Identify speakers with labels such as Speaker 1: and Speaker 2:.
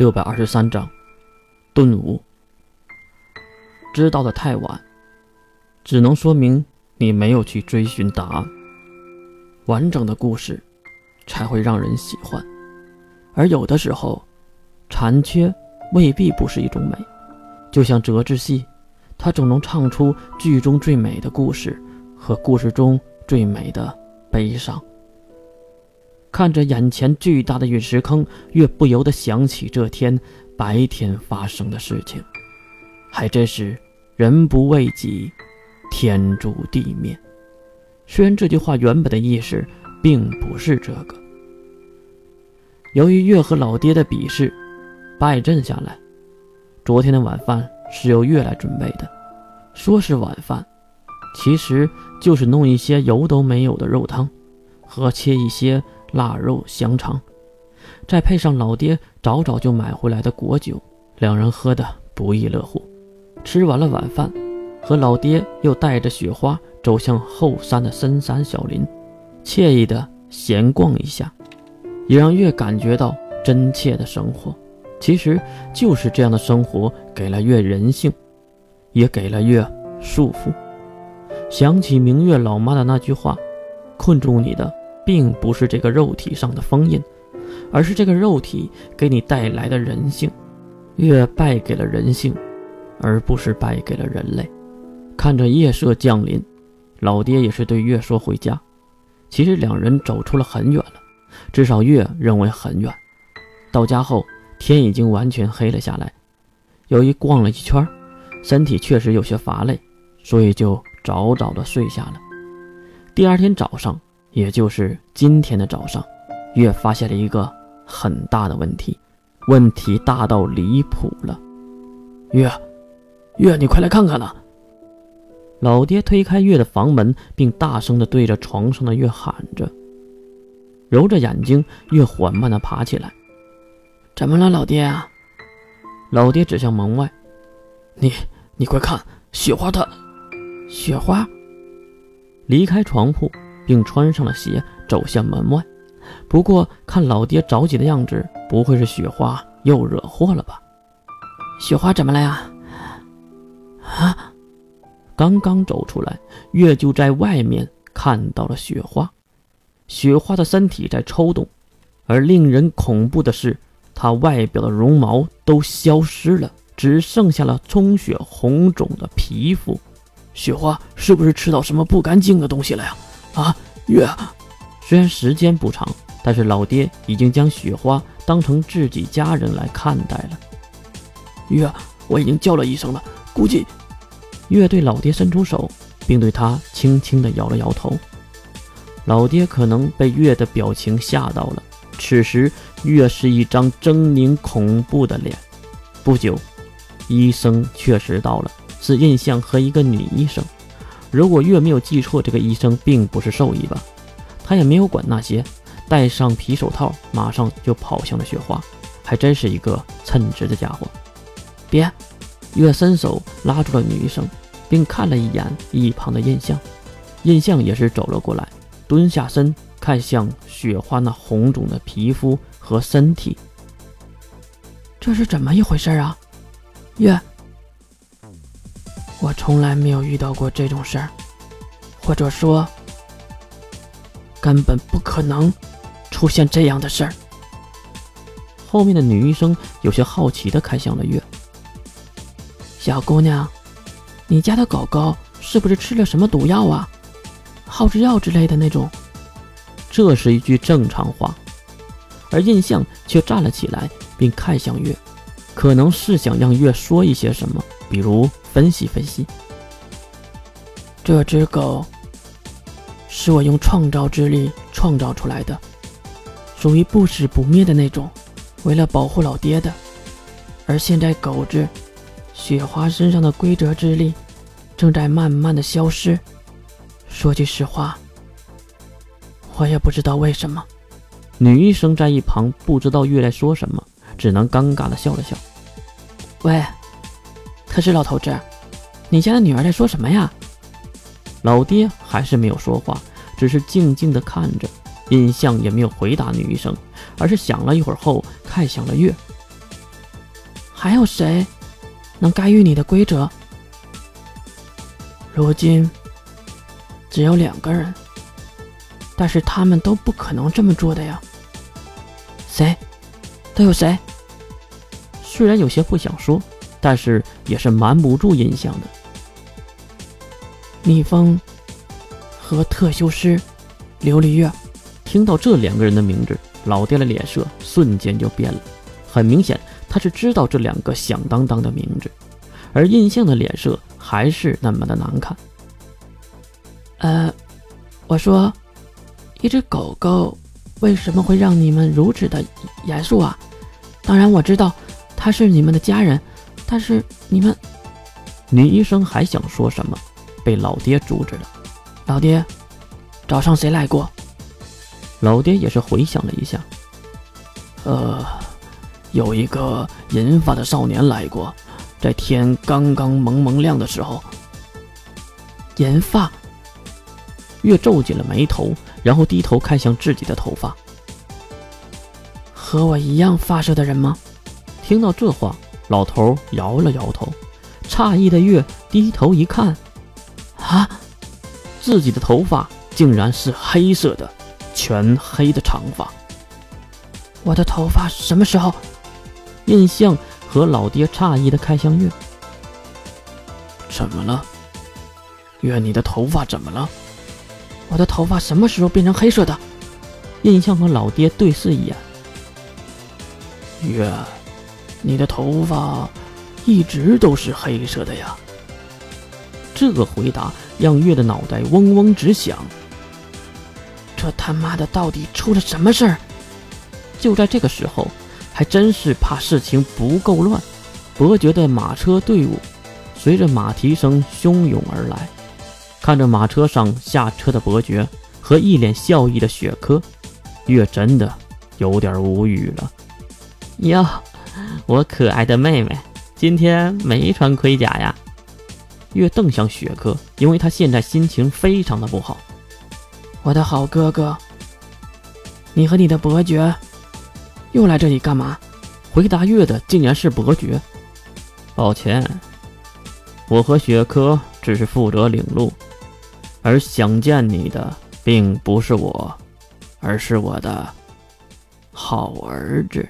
Speaker 1: 六百二十三章，顿悟。知道的太晚，只能说明你没有去追寻答案。完整的故事才会让人喜欢，而有的时候，残缺未必不是一种美。就像折子戏，它总能唱出剧中最美的故事和故事中最美的悲伤。看着眼前巨大的陨石坑，月不由得想起这天白天发生的事情，还真是“人不为己，天诛地灭”。虽然这句话原本的意思并不是这个。由于月和老爹的比试，败阵下来，昨天的晚饭是由月来准备的。说是晚饭，其实就是弄一些油都没有的肉汤，和切一些。腊肉、香肠，再配上老爹早早就买回来的果酒，两人喝得不亦乐乎。吃完了晚饭，和老爹又带着雪花走向后山的深山小林，惬意的闲逛一下，也让月感觉到真切的生活。其实就是这样的生活，给了月人性，也给了月束缚。想起明月老妈的那句话：“困住你的。”并不是这个肉体上的封印，而是这个肉体给你带来的人性。月败给了人性，而不是败给了人类。看着夜色降临，老爹也是对月说回家。其实两人走出了很远了，至少月认为很远。到家后，天已经完全黑了下来。由于逛了一圈，身体确实有些乏累，所以就早早的睡下了。第二天早上。也就是今天的早上，月发现了一个很大的问题，问题大到离谱了。月，月，你快来看看呐！老爹推开月的房门，并大声的对着床上的月喊着，揉着眼睛，月缓慢的爬起来。怎么了，老爹啊？老爹指向门外，你，你快看，雪花它，雪花。离开床铺。并穿上了鞋，走向门外。不过看老爹着急的样子，不会是雪花又惹祸了吧？雪花怎么了呀？啊！刚刚走出来，月就在外面看到了雪花。雪花的身体在抽动，而令人恐怖的是，它外表的绒毛都消失了，只剩下了充血红肿的皮肤。雪花是不是吃到什么不干净的东西了呀？啊，月，虽然时间不长，但是老爹已经将雪花当成自己家人来看待了。月，我已经叫了医生了，估计……月对老爹伸出手，并对他轻轻地摇了摇头。老爹可能被月的表情吓到了。此时，月是一张狰狞恐怖的脸。不久，医生确实到了，是印象和一个女医生。如果月没有记错，这个医生并不是兽医吧？他也没有管那些，戴上皮手套，马上就跑向了雪花，还真是一个称职的家伙。别！月伸手拉住了女医生，并看了一眼一旁的印象，印象也是走了过来，蹲下身看向雪花那红肿的皮肤和身体。这是怎么一回事啊？月。我从来没有遇到过这种事儿，或者说，根本不可能出现这样的事儿。后面的女医生有些好奇的看向了月小姑娘：“你家的狗狗是不是吃了什么毒药啊？耗子药之类的那种？”这是一句正常话，而印象却站了起来，并看向月，可能是想让月说一些什么，比如。分析分析，这只狗是我用创造之力创造出来的，属于不死不灭的那种，为了保护老爹的。而现在狗子雪花身上的规则之力正在慢慢的消失。说句实话，我也不知道为什么。女医生在一旁不知道月来说什么，只能尴尬的笑了笑。喂。可是老头子，你家的女儿在说什么呀？老爹还是没有说话，只是静静的看着，印象也没有回答女医生，而是想了一会儿后看向了月。还有谁能干预你的规则？如今只有两个人，但是他们都不可能这么做的呀。谁？都有谁？虽然有些不想说，但是也是瞒不住印象的。逆风和特修师琉璃月，听到这两个人的名字，老爹的脸色瞬间就变了。很明显，他是知道这两个响当当的名字，而印象的脸色还是那么的难看。呃，我说，一只狗狗为什么会让你们如此的严肃啊？当然我知道，它是你们的家人，但是你们……女医生还想说什么？被老爹阻止了。老爹，早上谁来过？老爹也是回想了一下，呃，有一个银发的少年来过，在天刚刚蒙蒙亮的时候。银发。月皱紧了眉头，然后低头看向自己的头发。和我一样发色的人吗？听到这话，老头摇了摇头，诧异的月低头一看。啊！自己的头发竟然是黑色的，全黑的长发。我的头发什么时候？印象和老爹诧异的看向月。怎么了？月，你的头发怎么了？我的头发什么时候变成黑色的？印象和老爹对视一眼。月，你的头发一直都是黑色的呀。这个回答让月的脑袋嗡嗡直响。这他妈的到底出了什么事儿？就在这个时候，还真是怕事情不够乱。伯爵的马车队伍随着马蹄声汹涌而来，看着马车上下车的伯爵和一脸笑意的雪珂，月真的有点无语了。哟，我可爱的妹妹，今天没穿盔甲呀？月瞪向雪珂，因为他现在心情非常的不好。我的好哥哥，你和你的伯爵又来这里干嘛？回答月的竟然是伯爵。抱歉，我和雪珂只是负责领路，而想见你的并不是我，而是我的好儿子。